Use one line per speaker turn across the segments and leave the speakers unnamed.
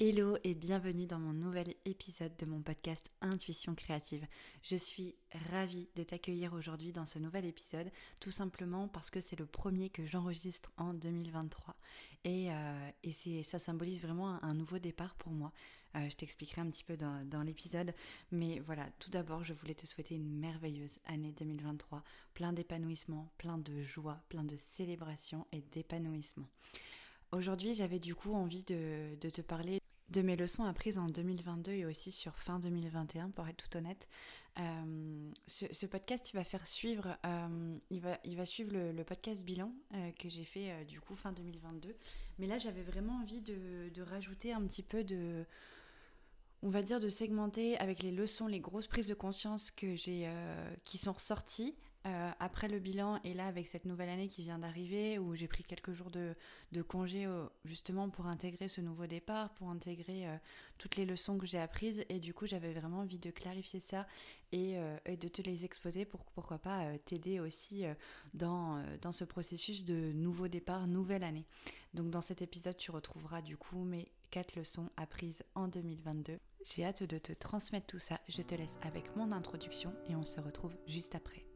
Hello et bienvenue dans mon nouvel épisode de mon podcast Intuition créative. Je suis ravie de t'accueillir aujourd'hui dans ce nouvel épisode, tout simplement parce que c'est le premier que j'enregistre en 2023 et, euh, ça symbolise vraiment un, nouveau départ pour moi. Euh, je t'expliquerai un petit peu dans, dans l'épisode, mais voilà, tout d'abord je voulais te souhaiter une merveilleuse année 2023, plein d'épanouissement, plein de joie, plein de célébration et d'épanouissement. Aujourd'hui, j'avais du coup envie de, te parler de mes leçons apprises en 2022 et aussi sur fin 2021 pour être tout honnête. Euh, ce, podcast il va faire suivre, euh, il, va, suivre le, podcast bilan euh, que j'ai fait du coup fin 2022. Mais là j'avais vraiment envie de, de, rajouter un petit peu de, on va dire de segmenter avec les leçons, les grosses prises de conscience que j'ai, qui sont ressorties euh, après le bilan et là avec cette nouvelle année qui vient d'arriver où j'ai pris quelques jours de, congé euh, justement pour intégrer ce nouveau départ, pour intégrer euh, toutes les leçons que j'ai apprises et du coup j'avais vraiment envie de clarifier ça et, et de te les exposer pour pourquoi pas t'aider aussi dans, dans ce processus de nouveau départ, nouvelle année. Donc dans cet épisode tu retrouveras du coup mes quatre leçons apprises en 2022. J'ai hâte de te transmettre tout ça, je te laisse avec mon introduction et on se retrouve juste après.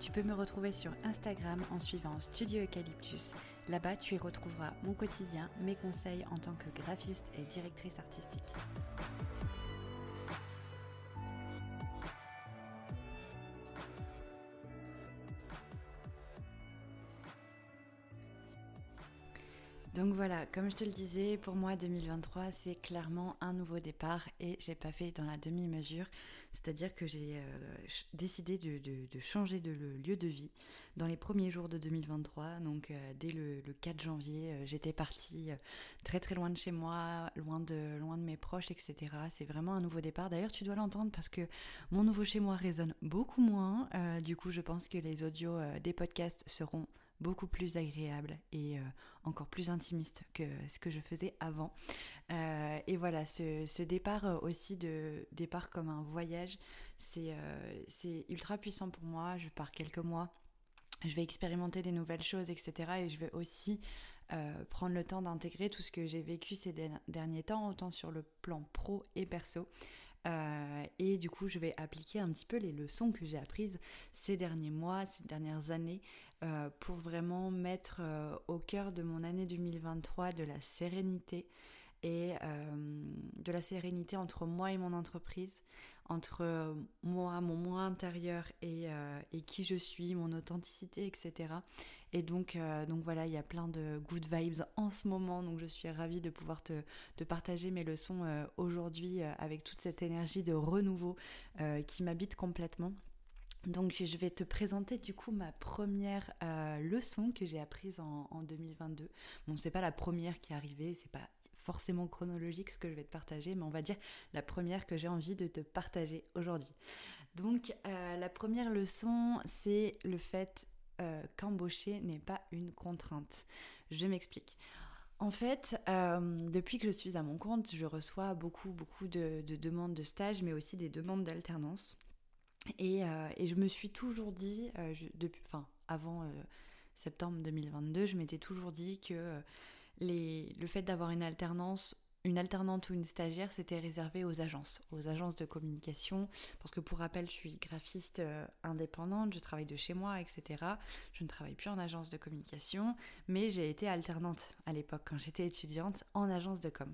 Tu peux me retrouver sur Instagram en suivant Studio Eucalyptus. Là-bas, tu y retrouveras mon quotidien, mes conseils en tant que graphiste et directrice artistique. Donc voilà, comme je te le disais, pour moi 2023 c'est clairement un nouveau départ et j'ai pas fait dans la demi-mesure. C'est-à-dire que j'ai euh, décidé de, changer de lieu de vie dans les premiers jours de 2023. Donc euh, dès le, 4 janvier, euh, j'étais partie très très loin de chez moi, loin de, loin de mes proches, etc. C'est vraiment un nouveau départ. D'ailleurs tu dois l'entendre parce que mon nouveau chez moi résonne beaucoup moins. du coup je pense que les audios des podcasts seront beaucoup plus agréable et euh, encore plus intimiste que ce que je faisais avant. Euh, et voilà, ce, départ euh, aussi de départ comme un voyage, c'est ultra puissant pour moi. Je pars quelques mois je vais expérimenter des nouvelles choses, etc. Et je vais aussi prendre le temps d'intégrer tout ce que j'ai vécu ces derniers temps, autant sur le plan pro et perso. Euh, et du coup, je vais appliquer un petit peu les leçons que j'ai apprises ces derniers mois, ces dernières années, euh, pour vraiment mettre euh, au cœur de mon année 2023 de la sérénité et de la sérénité entre moi et mon entreprise, entre moi, mon moi intérieur et, et, qui je suis, mon authenticité, etc. Et donc, donc voilà, il y a plein de good vibes en ce moment, donc je suis ravie de pouvoir te, partager mes leçons aujourd'hui avec toute cette énergie de renouveau euh, qui m'habite complètement. Donc je vais te présenter du coup ma première euh, leçon que j'ai apprise en, 2022. Bon, c'est pas la première qui est arrivée, c'est pas forcément chronologique ce que je vais te partager, mais on va dire la première que j'ai envie de te partager aujourd'hui. Donc euh, la première leçon, c'est le fait qu'embaucher n'est pas une contrainte. Je m'explique. En fait, euh, depuis que je suis à mon compte, je reçois beaucoup, beaucoup de, demandes de stage, mais aussi des demandes d'alternance. Et, euh, je me suis toujours dit, euh, depuis, enfin, avant septembre 2022, je m'étais toujours dit que le fait d'avoir une alternance une alternante ou une stagiaire, c'était réservé aux agences, aux agences de communication, parce que pour rappel, je suis graphiste euh, indépendante, je travaille de chez moi, etc. Je ne travaille plus en agence de communication, mais j'ai été alternante à l'époque, quand j'étais étudiante, en agence de com.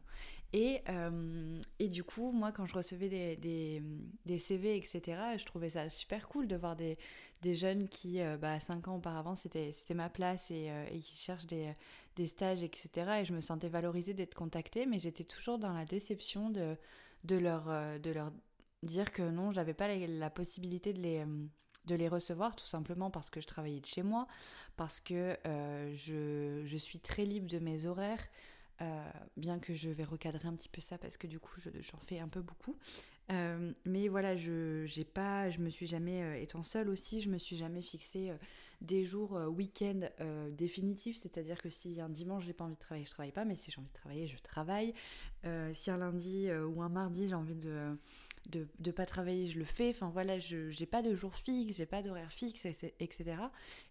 Et, euh, et du coup, moi, quand je recevais des, CV, etc., je trouvais ça super cool de voir des, jeunes qui, euh, bah, cinq ans auparavant, c'était ma place et, et qui cherchent des, stages, etc. Et je me sentais valorisée d'être contactée, mais j'étais toujours dans la déception de, euh, leur dire que non, j'avais pas la, possibilité de les, euh, recevoir, tout simplement parce que je travaillais de chez moi, parce que euh, je, je, suis très libre de mes horaires. Bien que je vais recadrer un petit peu ça parce que du coup j'en fais un peu beaucoup. mais voilà, je j'ai pas, je me suis jamais, étant seule aussi, je me suis jamais fixé des jours week-end définitifs, c'est-à-dire que si un dimanche j'ai pas envie de travailler, je travaille pas, mais si j'ai envie de travailler, je travaille. si un lundi ou un mardi j'ai envie de de pas travailler, je le fais. Enfin voilà, je n'ai pas de jour fixe, j'ai pas d'horaire fixe, etc.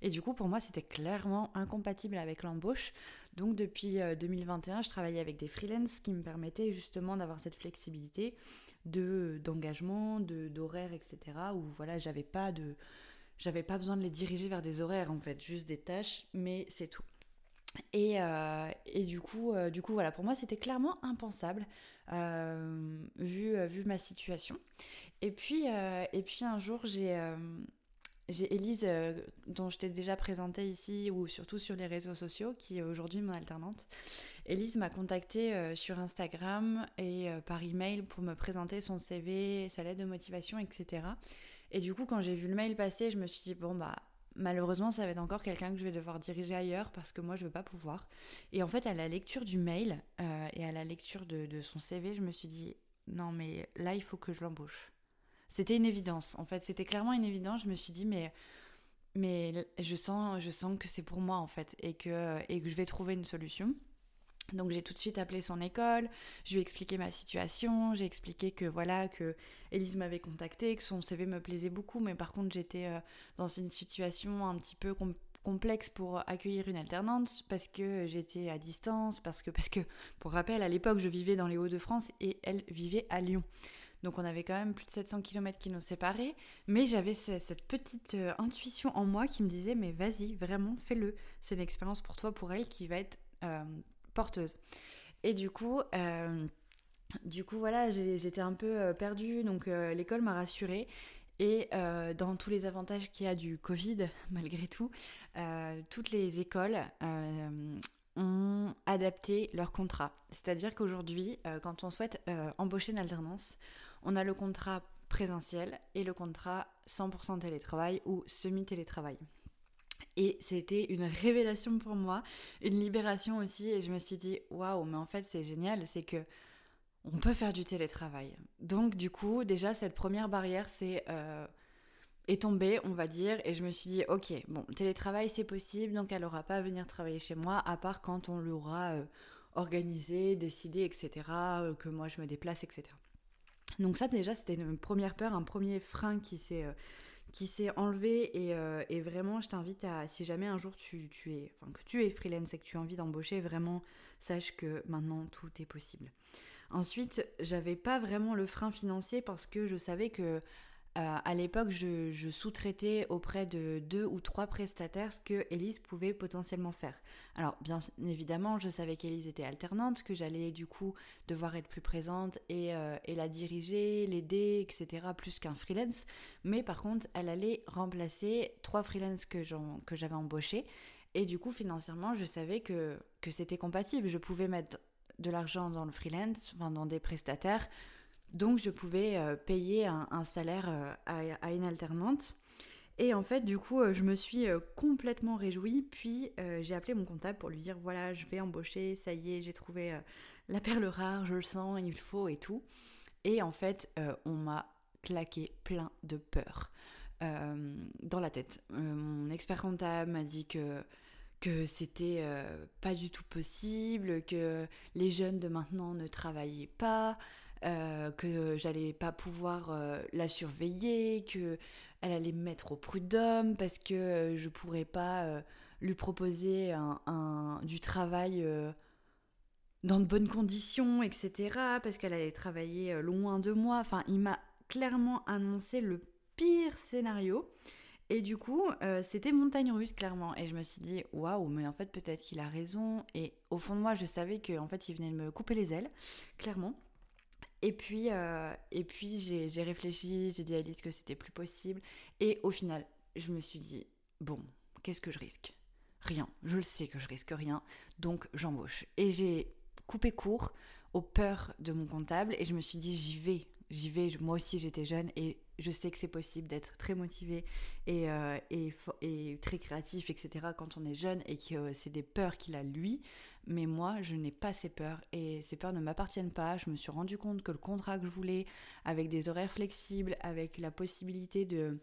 Et du coup, pour moi, c'était clairement incompatible avec l'embauche. Donc depuis 2021, euh, je travaillais avec des freelances qui me permettaient justement d'avoir cette flexibilité de d'engagement, de d'horaire, etc. Où voilà, j'avais pas de j'avais pas besoin de les diriger vers des horaires en fait, juste des tâches, mais c'est tout. Et, euh, et, du, coup, euh, du coup, voilà, pour moi, c'était clairement impensable vu, vu ma situation. Et puis, et puis un jour, j'ai j'ai Elise, dont je t'ai déjà présentée ici, ou surtout sur les réseaux sociaux, qui est aujourd'hui mon alternante. Elise m'a contactée sur Instagram et par email pour me présenter son CV, sa lettre de motivation, etc. Et du coup, quand j'ai vu le mail passer, je me suis dit, bon, bah, malheureusement, ça va être encore quelqu'un que je vais devoir diriger ailleurs parce que moi, je ne veux pas pouvoir. Et en fait, à la lecture du mail euh, et à la lecture de, son CV, je me suis dit, non, mais là, il faut que je l'embauche. C'était une évidence. En fait, c'était clairement une évidence. Je me suis dit, mais, mais je, sens, je sens que c'est pour moi, en fait, et que, et que je vais trouver une solution. Donc j'ai tout de suite appelé son école, je lui ai expliqué ma situation, j'ai expliqué que voilà que Elise m'avait contacté, que son CV me plaisait beaucoup, mais par contre j'étais euh, dans une situation un petit peu complexe pour accueillir une alternante parce que j'étais à distance, parce que parce que pour rappel à l'époque je vivais dans les Hauts-de-France et elle vivait à Lyon. Donc on avait quand même plus de 700 km qui nous séparaient, mais j'avais cette petite euh, intuition en moi qui me disait mais vas-y, vraiment fais-le. C'est une expérience pour toi, pour elle qui va être euh, porteuse. Et du coup, euh, du coup voilà, j'étais un peu perdue, donc l'école m'a rassurée. Et dans tous les avantages qu'il y a du Covid, malgré tout, toutes les écoles ont adapté leur contrat. C'est-à-dire qu'aujourd'hui, quand on souhaite embaucher une alternance, on a le contrat présentiel et le contrat 100% télétravail ou semi-télétravail. Et c'était une révélation pour moi, une libération aussi. Et je me suis dit, waouh, mais en fait, c'est génial, c'est que on peut faire du télétravail. Donc, du coup, déjà, cette première barrière, c'est. Euh, est tombée, on va dire, et je me suis dit, ok, bon, télétravail c'est possible, donc elle n'aura pas à venir travailler chez moi, à part quand on l'aura euh, organisé, décidé, etc., euh, que moi je me déplace, etc. Donc ça déjà c'était une première peur, un premier frein qui s'est qui s'est enlevé euh, et, vraiment je t'invite à si jamais un jour tu, tu, es enfin que tu es freelance et que tu as envie d'embaucher vraiment sache que maintenant tout est possible. Ensuite, j'avais pas vraiment le frein financier parce que je savais que euh, à l'époque, je, sous-traitais auprès de deux ou trois prestataires ce que Elise pouvait potentiellement faire. Alors, bien évidemment, je savais qu'Elise était alternante, que j'allais du coup devoir être plus présente et, euh, la diriger, l'aider, etc., plus qu'un freelance. Mais par contre, elle allait remplacer trois freelances que j'avais embauchés. Et du coup, financièrement, je savais que, que c'était compatible. Je pouvais mettre de l'argent dans le freelance, enfin dans des prestataires, donc je pouvais euh, payer un, salaire euh, à, une alternante. Et en fait, du coup, euh, je me suis complètement réjouie. Puis j'ai appelé mon comptable pour lui dire voilà, je vais embaucher, ça y est, j'ai trouvé la perle rare, je le sens, il faut et tout. Et en fait, on m'a claqué plein de peur dans la tête. mon expert comptable m'a dit que que c'était pas du tout possible, que les jeunes de maintenant ne travaillaient pas, euh, que j'allais pas pouvoir euh, la surveiller, que elle allait me mettre au prud'homme parce que euh, je pourrais pas lui proposer un, du travail dans de bonnes conditions, etc. Parce qu'elle allait travailler loin de moi. Enfin, il m'a clairement annoncé le pire scénario. Et du coup, c'était montagne russe, clairement. Et je me suis dit, waouh, mais en fait, peut-être qu'il a raison. Et au fond de moi, je savais qu'en fait, il venait de me couper les ailes, clairement. Et puis, euh, j'ai réfléchi, j'ai dit à Alice que c'était plus possible. Et au final, je me suis dit, bon, qu'est-ce que je risque? Rien. Je le sais que je risque rien. Donc j'embauche. Et j'ai coupé court aux peurs de mon comptable et je me suis dit, j'y vais. J'y vais. Moi aussi, j'étais jeune et je sais que c'est possible d'être très motivé et, euh, et, très créatif, etc. quand on est jeune et que c'est des peurs qu'il a lui. Mais moi, je n'ai pas ces peurs et ces peurs ne m'appartiennent pas. Je me suis rendu compte que le contrat que je voulais, avec des horaires flexibles, avec la possibilité de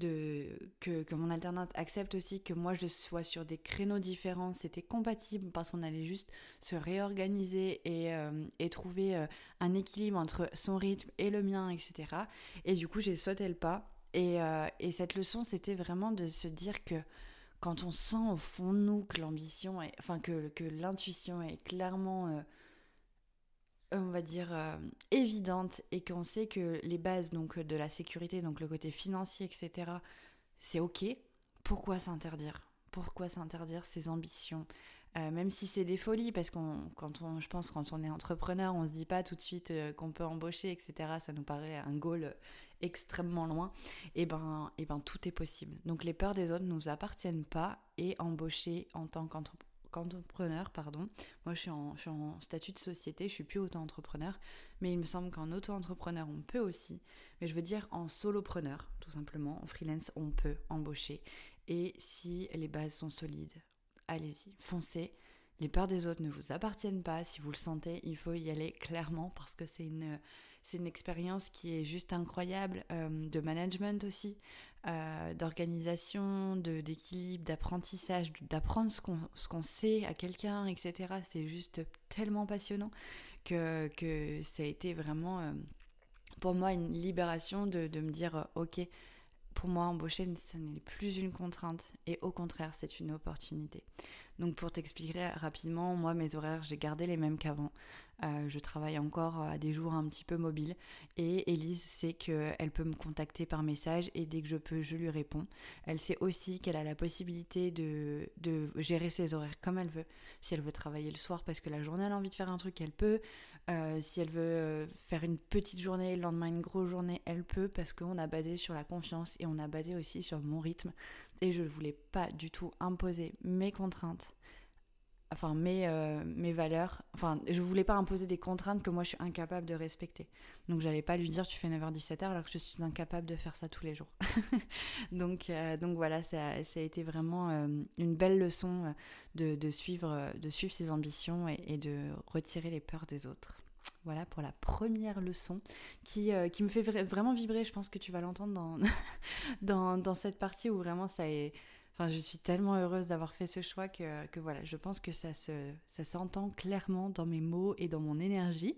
que, que, mon alternante accepte aussi que moi je sois sur des créneaux différents, c'était compatible parce qu'on allait juste se réorganiser et, euh, et trouver euh, un équilibre entre son rythme et le mien, etc. Et du coup j'ai sauté le pas. Et, euh, et cette leçon, c'était vraiment de se dire que quand on sent au fond de nous que l'ambition, enfin que, que l'intuition est clairement on va dire, euh, évidente et qu'on sait que les bases donc, de la sécurité, donc le côté financier, etc., c'est OK, pourquoi s'interdire? Pourquoi s'interdire ces ambitions? Euh, même si c'est des folies, parce qu'on, quand on, je pense, quand on est entrepreneur, on se dit pas tout de suite euh, qu'on peut embaucher, etc. Ça nous paraît un goal extrêmement loin. Et eh ben, et eh ben, tout est possible. Donc les peurs des autres nous appartiennent pas et embaucher en tant qu'entrepreneur entrepreneur pardon. Moi, je suis, en, statut de société, je suis plus auto-entrepreneur, mais il me semble qu'en auto-entrepreneur, on peut aussi. Mais je veux dire en solopreneur, tout simplement, en freelance, on peut embaucher. Et si les bases sont solides, allez-y, foncez. Les peurs des autres ne vous appartiennent pas. Si vous le sentez, il faut y aller clairement parce que c'est une, c'est une expérience qui est juste incroyable, euh, de management aussi, euh, d'organisation, d'équilibre, d'apprentissage, d'apprendre ce qu'on qu'on sait à quelqu'un, etc. C'est juste tellement passionnant que, que ça a été vraiment euh, pour moi une libération de, de me dire, ok, pour moi, embaucher, ce n'est plus une contrainte et au contraire, c'est une opportunité. Donc pour t'expliquer rapidement, moi mes horaires, j'ai gardé les mêmes qu'avant. Euh, je travaille encore à des jours un petit peu mobiles et Elise sait qu'elle peut me contacter par message et dès que je peux, je lui réponds. Elle sait aussi qu'elle a la possibilité de, de, gérer ses horaires comme elle veut. Si elle veut travailler le soir parce que la journée elle a envie de faire un truc, elle peut. Euh, si elle veut euh, faire une petite journée, le lendemain une grosse journée, elle peut parce qu'on a basé sur la confiance et on a basé aussi sur mon rythme. Et je ne voulais pas du tout imposer mes contraintes enfin mes, euh, mes valeurs. Enfin, je voulais pas imposer des contraintes que moi je suis incapable de respecter. Donc j'allais pas lui dire tu fais 9h-17h alors que je suis incapable de faire ça tous les jours. donc, euh, donc voilà, ça, ça, a été vraiment euh, une belle leçon de, de, suivre, de suivre ses ambitions et, de retirer les peurs des autres. Voilà pour la première leçon qui, qui me fait vraiment vibrer. Je pense que tu vas l'entendre dans, dans, dans, cette partie où vraiment ça est Je suis tellement heureuse d'avoir fait ce choix que, que, voilà, je pense que ça se, ça s'entend clairement dans mes mots et dans mon énergie.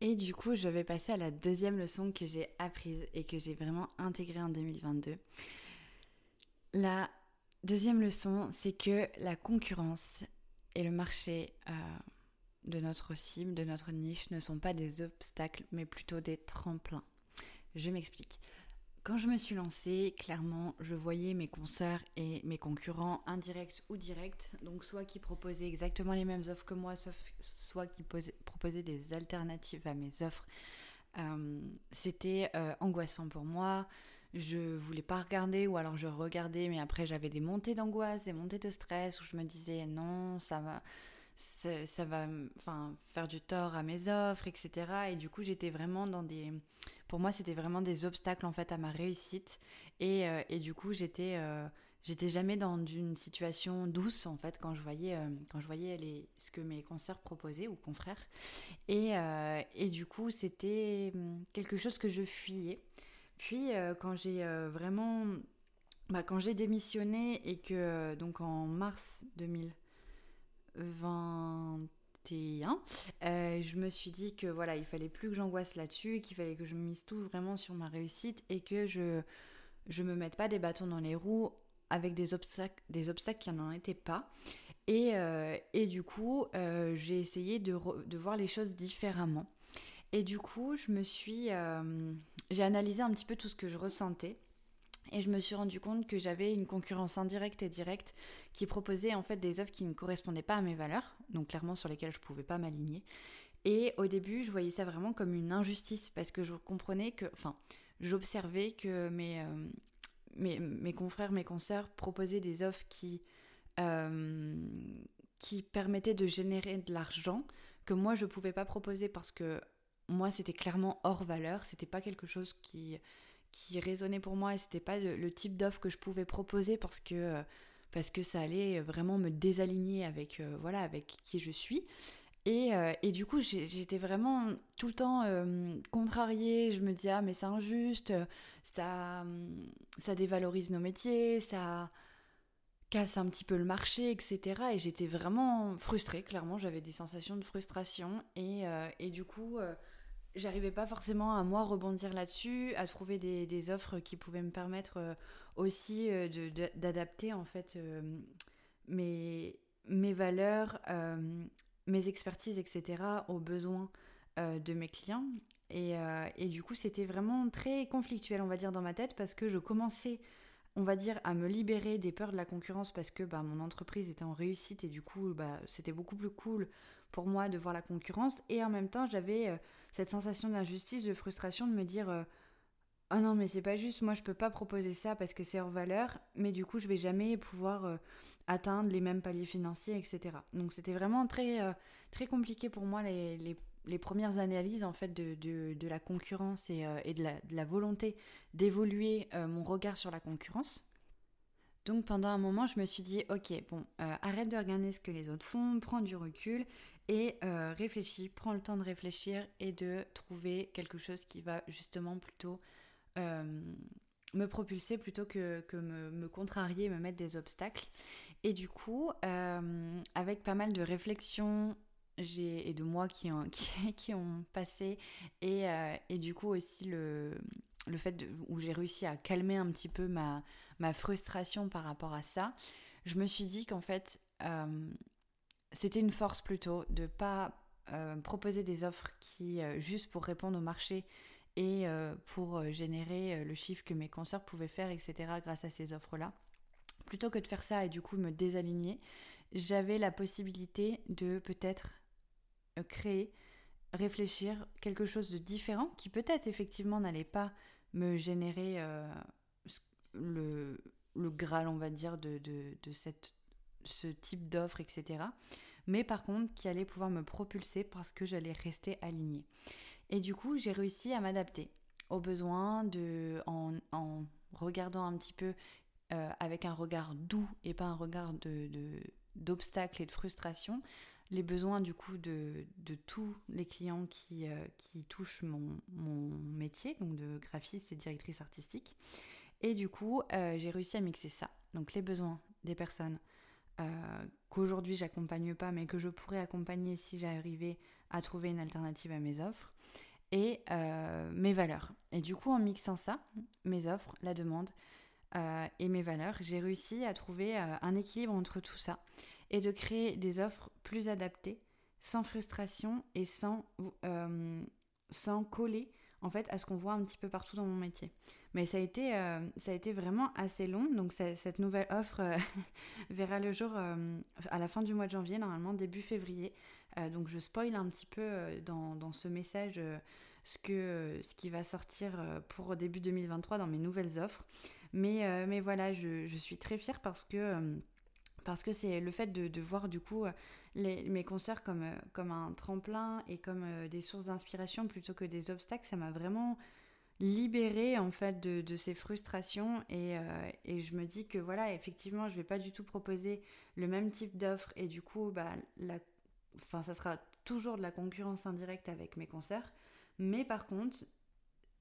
Et du coup, je vais passer à la deuxième leçon que j'ai apprise et que j'ai vraiment intégrée en 2022. La deuxième leçon, c'est que la concurrence et le marché euh, de notre cible, de notre niche, ne sont pas des obstacles, mais plutôt des tremplins. Je m'explique. Quand je me suis lancée, clairement, je voyais mes consoeurs et mes concurrents indirects ou directs, donc soit qui proposaient exactement les mêmes offres que moi, soit qui proposaient des alternatives à mes offres. Euh, c'était euh, angoissant pour moi. Je voulais pas regarder ou alors je regardais, mais après j'avais des montées d'angoisse, des montées de stress où je me disais non, ça va ça va enfin, faire du tort à mes offres, etc. Et du coup, j'étais vraiment dans des... Pour moi, c'était vraiment des obstacles, en fait, à ma réussite. Et, euh, et du coup, j'étais... Euh, j'étais jamais dans une situation douce en fait quand je voyais euh, quand je voyais ce que mes consoeurs proposaient ou confrères et, et du coup c'était hum, quelque chose que je fuyais puis quand j'ai vraiment bah, quand j'ai démissionné et que donc en mars 2000 21, euh, je me suis dit que voilà, il fallait plus que j'angoisse là-dessus, qu'il fallait que je mise tout vraiment sur ma réussite et que je je me mette pas des bâtons dans les roues avec des obstacles, des obstacles qui n'en étaient pas. Et, euh, et du coup, euh, j'ai essayé de, de, voir les choses différemment. Et du coup, je me suis, j'ai analysé un petit peu tout ce que je ressentais. Et je me suis rendu compte que j'avais une concurrence indirecte et directe qui proposait en fait des offres qui ne correspondaient pas à mes valeurs, donc clairement sur lesquelles je ne pouvais pas m'aligner. Et au début, je voyais ça vraiment comme une injustice parce que je comprenais que, enfin, j'observais que mes, euh, mes, confrères, mes consoeurs proposaient des offres qui, euh, qui permettaient de générer de l'argent que moi je ne pouvais pas proposer parce que moi, c'était clairement hors valeur. C'était pas quelque chose qui, qui résonnait pour moi et c'était pas le, type d'offre que je pouvais proposer parce que, parce que ça allait vraiment me désaligner avec, voilà, avec qui je suis. Et, et, du coup, j'étais vraiment tout le temps contrariée. Je me disais, ah, mais c'est injuste, ça, ça dévalorise nos métiers, ça, casse un petit peu le marché, etc. Et j'étais vraiment frustrée, clairement, j'avais des sensations de frustration. Et, euh, et du coup, euh, j'arrivais pas forcément à moi rebondir là-dessus, à trouver des, offres qui pouvaient me permettre euh, aussi d'adapter en fait mes, mes valeurs, mes expertises, etc. aux besoins de mes clients. Et, et du coup, c'était vraiment très conflictuel, on va dire, dans ma tête, parce que je commençais on va dire, à me libérer des peurs de la concurrence parce que bah, mon entreprise était en réussite et du coup, bah, c'était beaucoup plus cool pour moi de voir la concurrence. Et en même temps, j'avais euh, cette sensation d'injustice, de frustration de me dire euh, Oh non, mais c'est pas juste, moi je peux pas proposer ça parce que c'est hors valeur, mais du coup, je vais jamais pouvoir euh, atteindre les mêmes paliers financiers, etc. Donc, c'était vraiment très, très compliqué pour moi les, les les premières analyses en fait de, la concurrence et, euh, de, la, volonté d'évoluer euh, mon regard sur la concurrence. Donc pendant un moment, je me suis dit, ok, bon, euh, arrête de regarder ce que les autres font, prends du recul et réfléchis, prends le temps de réfléchir et de trouver quelque chose qui va justement plutôt me propulser plutôt que, me, me, contrarier, me mettre des obstacles. Et du coup, avec pas mal de réflexions et de moi qui ont, qui, ont passé et, euh, et, du coup aussi le, le fait où j'ai réussi à calmer un petit peu ma, ma frustration par rapport à ça, je me suis dit qu'en fait euh, c'était une force plutôt de pas euh, proposer des offres qui juste pour répondre au marché et pour générer le chiffre que mes consoeurs pouvaient faire, etc. grâce à ces offres-là. Plutôt que de faire ça et du coup me désaligner, j'avais la possibilité de peut-être euh, créer, réfléchir quelque chose de différent qui peut-être effectivement n'allait pas me générer euh, le, le Graal, on va dire, de, cette, ce type d'offre, etc. Mais par contre, qui allait pouvoir me propulser parce que j'allais rester alignée. Et du coup, j'ai réussi à m'adapter aux besoins de, en, en regardant un petit peu euh, avec un regard doux et pas un regard de, d'obstacles et de frustration, les besoins du coup de, tous les clients qui, euh, qui touchent mon, métier, donc de graphiste et directrice artistique. Et du coup, euh, j'ai réussi à mixer ça. Donc les besoins des personnes euh, qu'aujourd'hui j'accompagne pas, mais que je pourrais accompagner si j'arrivais à trouver une alternative à mes offres, et mes valeurs. Et du coup, en mixant ça, mes offres, la demande et mes valeurs, j'ai réussi à trouver un équilibre entre tout ça et de créer des offres plus adaptées, sans frustration et sans, euh, sans coller en fait à ce qu'on voit un petit peu partout dans mon métier. Mais ça a été, euh, vraiment assez long, donc cette nouvelle offre euh, verra le jour à la fin du mois de janvier, normalement début février. donc je spoil un petit peu dans, ce message ce, qui va sortir pour début 2023 dans mes nouvelles offres. Mais, mais voilà, je, je, suis très fière parce que parce que c'est le fait de, voir du coup euh, mes concerts comme, euh, comme un tremplin et comme euh, des sources d'inspiration plutôt que des obstacles, ça m'a vraiment libérée en fait de, ces frustrations. Et, je me dis que voilà effectivement je vais pas du tout proposer le même type d'offre. Et du coup bah enfin ça sera toujours de la concurrence indirecte avec mes concerts mais par contre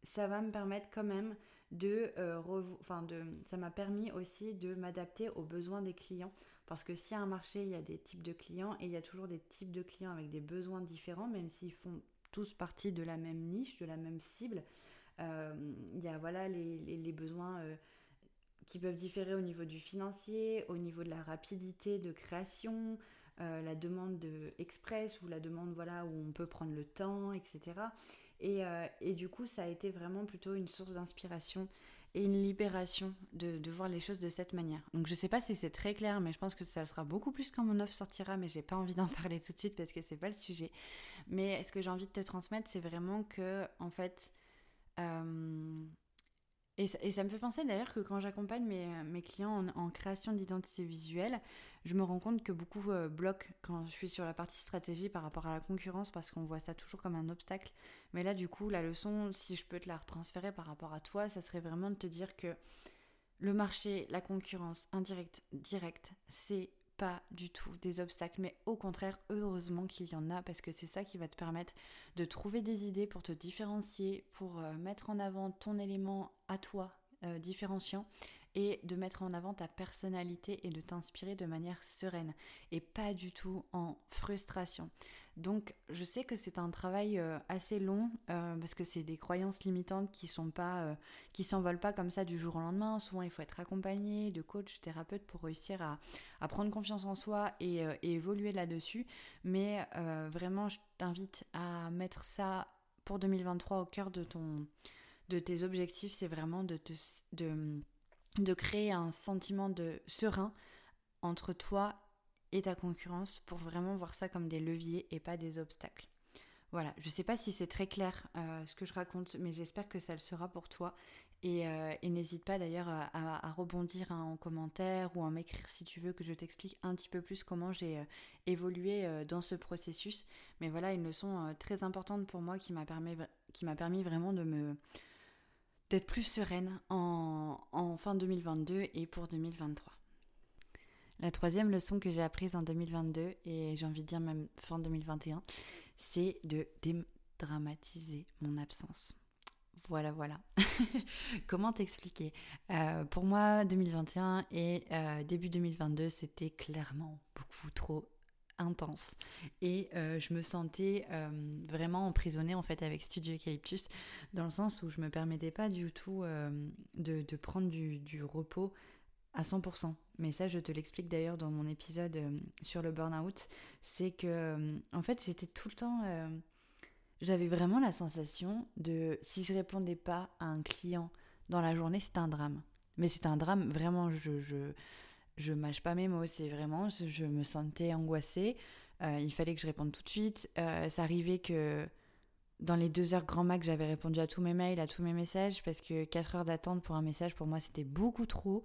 ça va me permettre quand même de, enfin de ça m'a permis aussi de m'adapter aux besoins des clients parce que s'il y a un marché, il y a des types de clients et il y a toujours des types de clients avec des besoins différents, même s'ils font tous partie de la même niche, de la même cible. Euh, il y a voilà, les, besoins euh, qui peuvent différer au niveau du financier, au niveau de la rapidité de création, euh, la demande de express ou la demande voilà, où on peut prendre le temps, etc. Et, et, du coup, ça a été vraiment plutôt une source d'inspiration une libération de, de, voir les choses de cette manière. Donc je sais pas si c'est très clair, mais je pense que ça sera beaucoup plus quand mon offre sortira, mais j'ai pas envie d'en parler tout de suite parce que c'est pas le sujet. Mais ce que j'ai envie de te transmettre, c'est vraiment que, en fait, euh, Et ça, me fait penser d'ailleurs que quand j'accompagne mes, clients en, création d'identité visuelle, je me rends compte que beaucoup euh, bloquent quand je suis sur la partie stratégie par rapport à la concurrence parce qu'on voit ça toujours comme un obstacle. Mais là, du coup, la leçon, si je peux te la retransférer par rapport à toi, ça serait vraiment de te dire que le marché, la concurrence indirecte, directe, c'est pas du tout des obstacles, mais au contraire, heureusement qu'il y en a, parce que c'est ça qui va te permettre de trouver des idées pour te différencier, pour euh, mettre en avant ton élément à toi euh, différenciant et de mettre en avant ta personnalité et de t'inspirer de manière sereine et pas du tout en frustration. Donc je sais que c'est un travail euh, assez long euh, parce que c'est des croyances limitantes qui sont pas euh, qui s'envolent pas comme ça du jour au lendemain. Souvent il faut être accompagné de coach, thérapeute pour réussir à, prendre confiance en soi et, et évoluer là-dessus. Mais vraiment je t'invite à mettre ça pour 2023 au cœur de ton de tes objectifs, c'est vraiment de te de de créer un sentiment de serein entre toi et ta concurrence pour vraiment voir ça comme des leviers et pas des obstacles. Voilà, je ne sais pas si c'est très clair euh, ce que je raconte, mais j'espère que ça le sera pour toi. Et, euh, n'hésite pas d'ailleurs à, rebondir hein, en commentaire ou à m'écrire si tu veux que je t'explique un petit peu plus comment j'ai euh, évolué dans ce processus. Mais voilà, une leçon très importante pour moi qui m'a permis vraiment de me, d'être plus sereine en, fin 2022 et pour 2023. La troisième leçon que j'ai apprise en 2022, et j'ai envie de dire même fin 2021, c'est de dédramatiser mon absence. Voilà, voilà. Comment t'expliquer? Euh, Pour moi, 2021 et euh, début 2022, c'était clairement beaucoup trop intense. Et euh, je me sentais euh, vraiment emprisonnée en fait avec Studio Eucalyptus, dans le sens où je me permettais pas du tout euh, de, prendre du, repos à 100%. Mais ça, je te l'explique d'ailleurs dans mon épisode sur le burn-out. C'est que, en fait, j'étais tout le temps. J'avais vraiment la sensation de si je répondais pas à un client dans la journée, c'était un drame. Mais c'était un drame, vraiment, je, je, je mâche pas mes mots, c'est vraiment, je, me sentais angoissée. Euh, il fallait que je réponde tout de suite. Euh, ça arrivait que dans les deux heures grand max, j'avais répondu à tous mes mails, à tous mes messages, parce que quatre heures d'attente pour un message, pour moi, c'était beaucoup trop.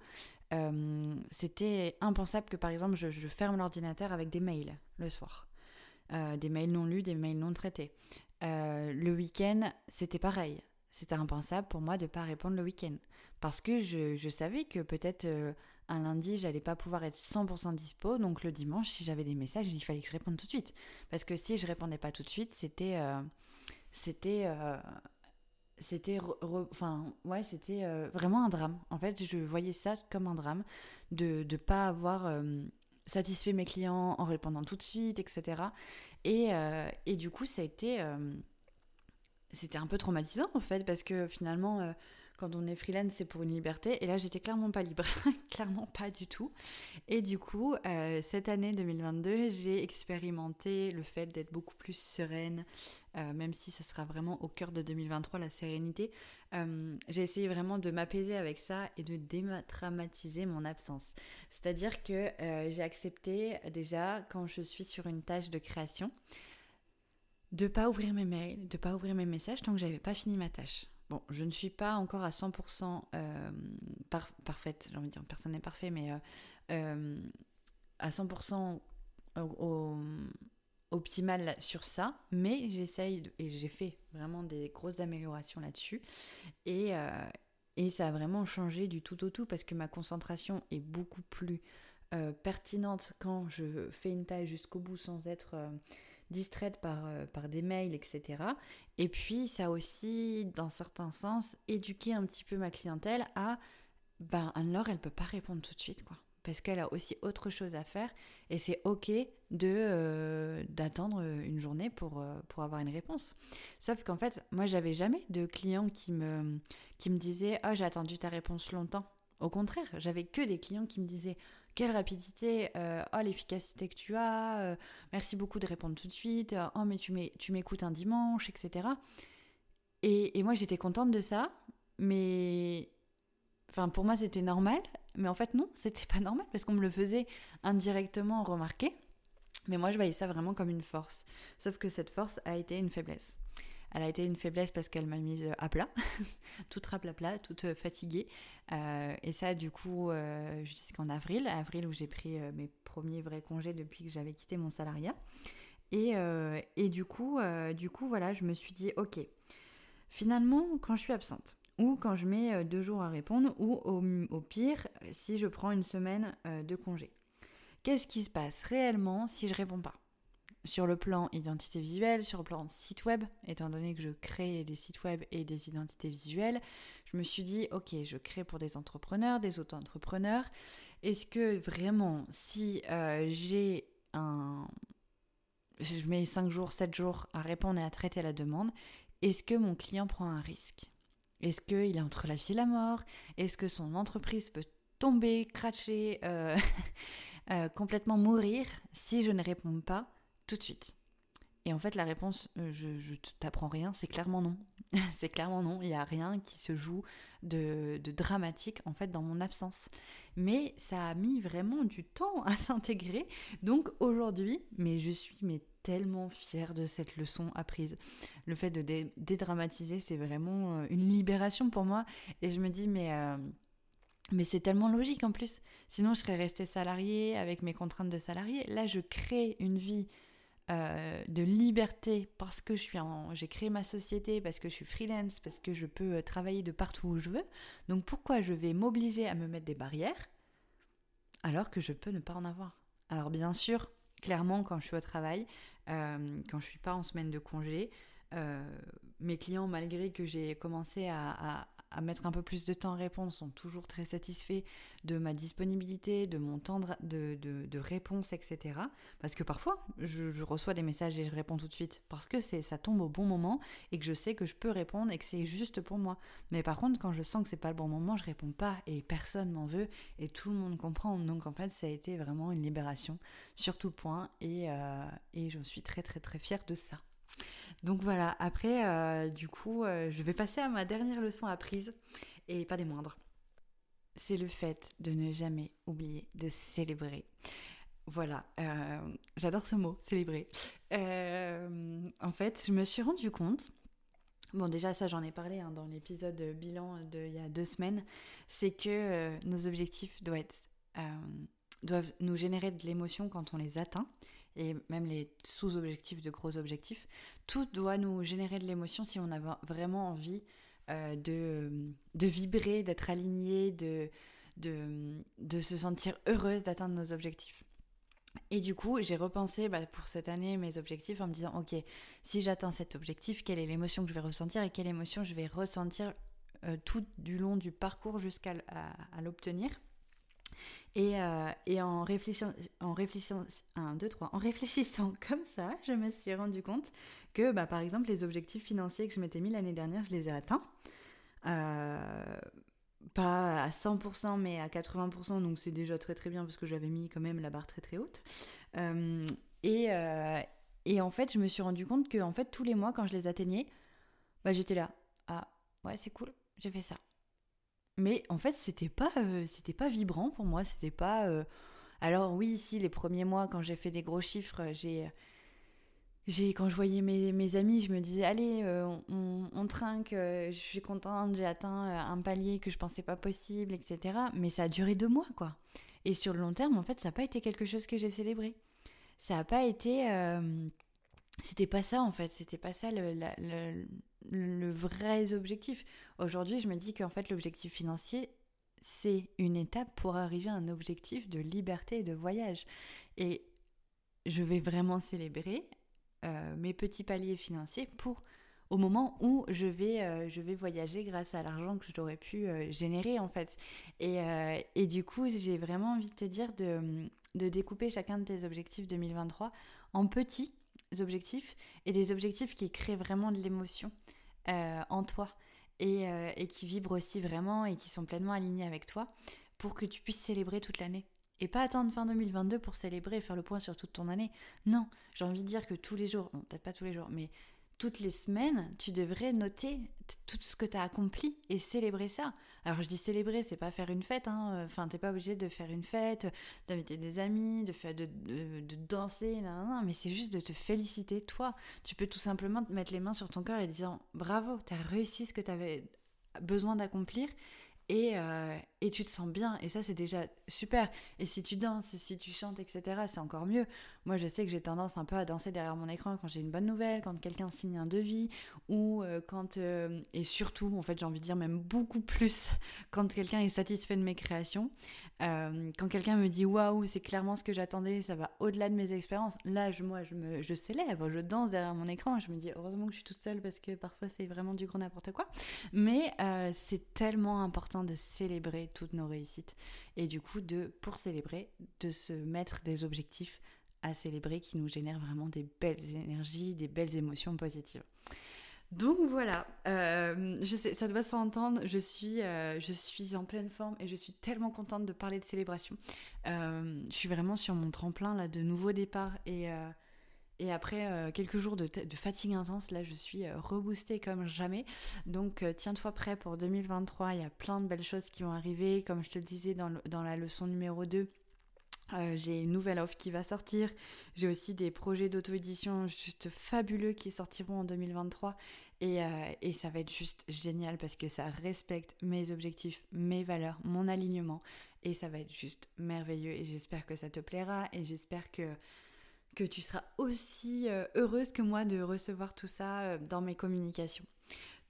Euh, c'était impensable que, par exemple, je, ferme l'ordinateur avec des mails le soir. des mails non lus, des mails non traités. le week-end, c'était pareil. C'était impensable pour moi de ne pas répondre le week-end. Parce que je, je savais que peut-être un lundi, j'allais pas pouvoir être 100% dispo, donc le dimanche, si j'avais des messages, il fallait que je réponde tout de suite. Parce que si je répondais pas tout de suite, c'était. Euh, c'était. Euh, c'était. Enfin, c'était euh, vraiment un drame. En fait, je voyais ça comme un drame de ne pas avoir satisfait mes clients en répondant tout de suite, etc. Et, et du coup, ça a été. c'était un peu traumatisant, en fait, parce que finalement quand on est freelance, c'est pour une liberté. Et là, j'étais clairement pas libre, clairement pas du tout. Et du coup, euh, cette année 2022, j'ai expérimenté le fait d'être beaucoup plus sereine, euh, même si ça sera vraiment au cœur de 2023, la sérénité. Euh, j'ai essayé vraiment de m'apaiser avec ça et de dématramatiser mon absence. C'est-à-dire que j'ai accepté déjà, quand je suis sur une tâche de création, de pas ouvrir mes mails, de pas ouvrir mes messages tant que j'avais pas fini ma tâche. Bon, je ne suis pas encore à 100% euh, parfaite, j'ai envie de dire, personne n'est parfait, mais euh, euh, à 100% au, optimal sur ça, mais j'essaye, et j'ai fait vraiment des grosses améliorations là-dessus, et, et ça a vraiment changé du tout au tout, parce que ma concentration est beaucoup plus pertinente quand je fais une taille jusqu'au bout sans être distraite par, euh, par des mails, etc. Et puis, ça a aussi, dans certains sens, éduqué un petit peu ma clientèle à, ben, Anne-Laure, elle peut pas répondre tout de suite, quoi. Parce qu'elle a aussi autre chose à faire et c'est ok de euh, d'attendre une journée pour, euh, pour avoir une réponse. Sauf qu'en fait, moi, j'avais jamais de clients qui me, qui me disaient Oh, j'ai attendu ta réponse longtemps. Au contraire, j'avais que des clients qui me disaient quelle rapidité, euh, oh l'efficacité que tu as, euh, merci beaucoup de répondre tout de suite, euh, oh mais tu m'écoutes un dimanche, etc. Et, et moi j'étais contente de ça, mais enfin pour moi c'était normal, mais en fait non, c'était pas normal parce qu'on me le faisait indirectement remarquer. Mais moi je voyais ça vraiment comme une force, sauf que cette force a été une faiblesse. Elle a été une faiblesse parce qu'elle m'a mise à plat, toute plat, toute fatiguée. et ça, du coup, jusqu'en avril, avril où j'ai pris mes premiers vrais congés depuis que j'avais quitté mon salariat. Et, et du, coup, du coup, voilà, je me suis dit, ok, finalement, quand je suis absente, ou quand je mets deux jours à répondre, ou au, pire, si je prends une semaine de congé. Qu'est-ce qui se passe réellement si je réponds pas? Sur le plan identité visuelle, sur le plan site web, étant donné que je crée des sites web et des identités visuelles, je me suis dit, ok, je crée pour des entrepreneurs, des auto-entrepreneurs. Est-ce que vraiment, si euh, j'ai un... Je mets 5 jours, 7 jours à répondre et à traiter la demande, est-ce que mon client prend un risque? Est-ce qu'il est entre la vie et la mort? Est-ce que son entreprise peut tomber, cracher, euh, euh, complètement mourir si je ne réponds pas? Tout de suite Et en fait, la réponse, euh, je, je t'apprends rien, c'est clairement non. c'est clairement non. Il n'y a rien qui se joue de, dramatique en fait dans mon absence. Mais ça a mis vraiment du temps à s'intégrer. Donc aujourd'hui, mais je suis mais tellement fière de cette leçon apprise. Le fait de dédramatiser, c'est vraiment euh, une libération pour moi. Et je me dis, mais euh, mais c'est tellement logique en plus. Sinon, je serais restée salariée avec mes contraintes de salarié. Là, je crée une vie euh, de liberté parce que je suis j'ai créé ma société, parce que je suis freelance, parce que je peux euh, travailler de partout où je veux. Donc pourquoi je vais m'obliger à me mettre des barrières alors que je peux ne pas en avoir? Alors bien sûr, clairement, quand je suis au travail, euh, quand je suis pas en semaine de congé, mes clients, malgré que j'ai commencé à mettre un peu plus de temps à répondre sont toujours très satisfaits de ma disponibilité, de mon temps de, de, réponse, etc. Parce que parfois, je, reçois des messages et je réponds tout de suite parce que ça tombe au bon moment et que je sais que je peux répondre et que c'est juste pour moi. Mais par contre, quand je sens que c'est pas le bon moment, je réponds pas et personne m'en veut et tout le monde comprend. Donc en fait, ça a été vraiment une libération sur tout point et, euh, et je suis très très très fière de ça. Donc voilà, après, euh, du coup, euh, je vais passer à ma dernière leçon apprise, et pas des moindres. C'est le fait de ne jamais oublier de célébrer. Voilà, euh, j'adore ce mot, célébrer. en fait, je me suis rendu compte, bon déjà ça j'en ai parlé hein, dans l'épisode bilan d'il y a deux semaines, c'est que nos objectifs doivent, nous générer de l'émotion quand on les atteint et même les sous-objectifs de gros objectifs, tout doit nous générer de l'émotion si on a vraiment envie euh, de, de vibrer, d'être aligné, de, de, de, se sentir heureuse d'atteindre nos objectifs. Et du coup, j'ai repensé bah, pour cette année mes objectifs en me disant, ok, si j'atteins cet objectif, quelle est l'émotion que je vais ressentir et quelle émotion je vais ressentir euh, tout du long du parcours jusqu'à l'obtenir. Euh, et, en réfléchissant, en réfléchissant, un, deux, trois, en réfléchissant comme ça, je me suis rendu compte que, bah, par exemple, les objectifs financiers que je m'étais mis l'année dernière, je les ai atteints. Euh, pas à 100%, mais à 80%, donc c'est déjà très très bien parce que j'avais mis quand même la barre très très haute. Euh, et, et, en fait, je me suis rendu compte que en fait, tous les mois, quand je les atteignais, bah, j'étais là. Ah, ouais, c'est cool, j'ai fait ça. Mais en fait, c'était pas, euh, c'était pas vibrant pour moi. C'était pas. Euh, alors oui, si les premiers mois, quand j'ai fait des gros chiffres, j'ai, j'ai quand je voyais mes, mes, amis, je me disais allez, euh, on, on, trinque, je suis contente, j'ai atteint un palier que je pensais pas possible, etc. Mais ça a duré deux mois, quoi. Et sur le long terme, en fait, ça n'a pas été quelque chose que j'ai célébré. Ça n'a pas été. c'était pas ça, en fait. C'était pas ça le, le, le vrai objectif. Aujourd'hui, je me dis qu'en fait, l'objectif financier, c'est une étape pour arriver à un objectif de liberté et de voyage. Et je vais vraiment célébrer euh, mes petits paliers financiers pour au moment où je vais, euh, je vais voyager grâce à l'argent que j'aurais pu euh, générer en fait. Et, et du coup, j'ai vraiment envie de te dire de, de découper chacun de tes objectifs 2023 en petits objectifs et des objectifs qui créent vraiment de l'émotion euh, en toi euh, et, qui vibrent aussi vraiment et qui sont pleinement alignés avec toi pour que tu puisses célébrer toute l'année. Et pas attendre fin 2022 pour célébrer et faire le point sur toute ton année. Non, j'ai envie de dire que tous les jours, peut-être pas tous les jours, mais toutes les semaines, tu devrais noter tout ce que tu as accompli et célébrer ça. Alors je dis célébrer, c'est pas faire une fête, hein. enfin t'es pas obligé de faire une fête, d'inviter des amis, de, faire, de, de, danser, non, mais c'est juste de te féliciter toi. Tu peux tout simplement te mettre les mains sur ton cœur et dire bravo, tu as réussi ce que tu avais besoin d'accomplir et, euh, et, tu te sens bien. Et ça, c'est déjà super. Et si tu danses, si tu chantes, etc., c'est encore mieux. Moi, je sais que j'ai tendance un peu à danser derrière mon écran quand j'ai une bonne nouvelle, quand quelqu'un signe un devis, ou euh, quand. Euh, et surtout, en fait, j'ai envie de dire même beaucoup plus quand quelqu'un est satisfait de mes créations. quand quelqu'un me dit waouh, c'est clairement ce que j'attendais, ça va au-delà de mes expériences. Là, je, moi, je, me, je célèbre, je danse derrière mon écran. Je me dis heureusement que je suis toute seule parce que parfois, c'est vraiment du gros n'importe quoi. Mais c'est tellement important de célébrer toutes nos réussites et du coup de pour célébrer de se mettre des objectifs à célébrer qui nous génèrent vraiment des belles énergies, des belles émotions positives. Donc voilà, euh, je sais, ça doit s'entendre, je suis, euh, je suis en pleine forme et je suis tellement contente de parler de célébration. Euh, je suis vraiment sur mon tremplin là de nouveaux départs et et après euh, quelques jours de, fatigue intense, là je suis euh, reboostée comme jamais. Donc euh, tiens-toi prêt pour 2023, il y a plein de belles choses qui vont arriver. Comme je te le disais dans, la leçon numéro 2, j'ai une nouvelle offre qui va sortir. J'ai aussi des projets d'auto-édition juste fabuleux qui sortiront en 2023. Et, et, ça va être juste génial parce que ça respecte mes objectifs, mes valeurs, mon alignement. Et ça va être juste merveilleux. Et j'espère que ça te plaira. Et j'espère que que tu seras aussi euh, heureuse que moi de recevoir tout ça euh, dans mes communications.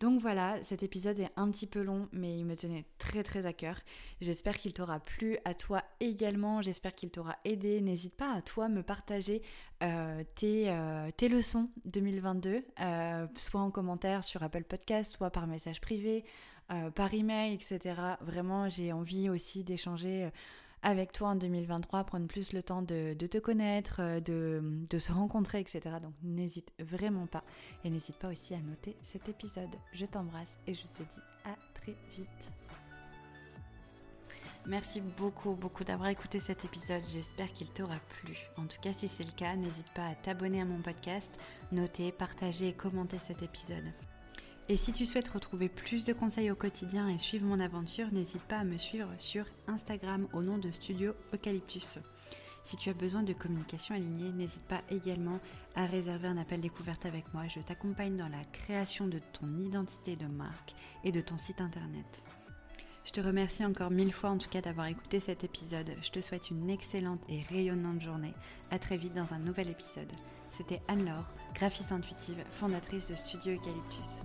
Donc voilà, cet épisode est un petit peu long, mais il me tenait très très à cœur. J'espère qu'il t'aura plu, à toi également, j'espère qu'il t'aura aidé. N'hésite pas à toi me partager euh, tes, tes, leçons 2022, soit en commentaire sur Apple Podcast, soit par message privé, par email, etc. Vraiment, j'ai envie aussi d'échanger avec toi en 2023, prendre plus le temps de, te connaître, euh, de, se rencontrer, etc. Donc n'hésite vraiment pas. Et n'hésite pas aussi à noter cet épisode. Je t'embrasse et je te dis à très vite. Merci beaucoup, beaucoup d'avoir écouté cet épisode. J'espère qu'il t'aura plu. En tout cas, si c'est le cas, n'hésite pas à t'abonner à mon podcast, noter, partager et commenter cet épisode. Et si tu souhaites retrouver plus de conseils au quotidien et suivre mon aventure, n'hésite pas à me suivre sur Instagram au nom de Studio Eucalyptus. Si tu as besoin de communication alignée, n'hésite pas également à réserver un appel découverte avec moi. Je t'accompagne dans la création de ton identité de marque et de ton site internet. Je te remercie encore mille fois en tout cas d'avoir écouté cet épisode. Je te souhaite une excellente et rayonnante journée. A très vite dans un nouvel épisode. C'était Anne-Laure, graphiste intuitive, fondatrice de Studio Eucalyptus.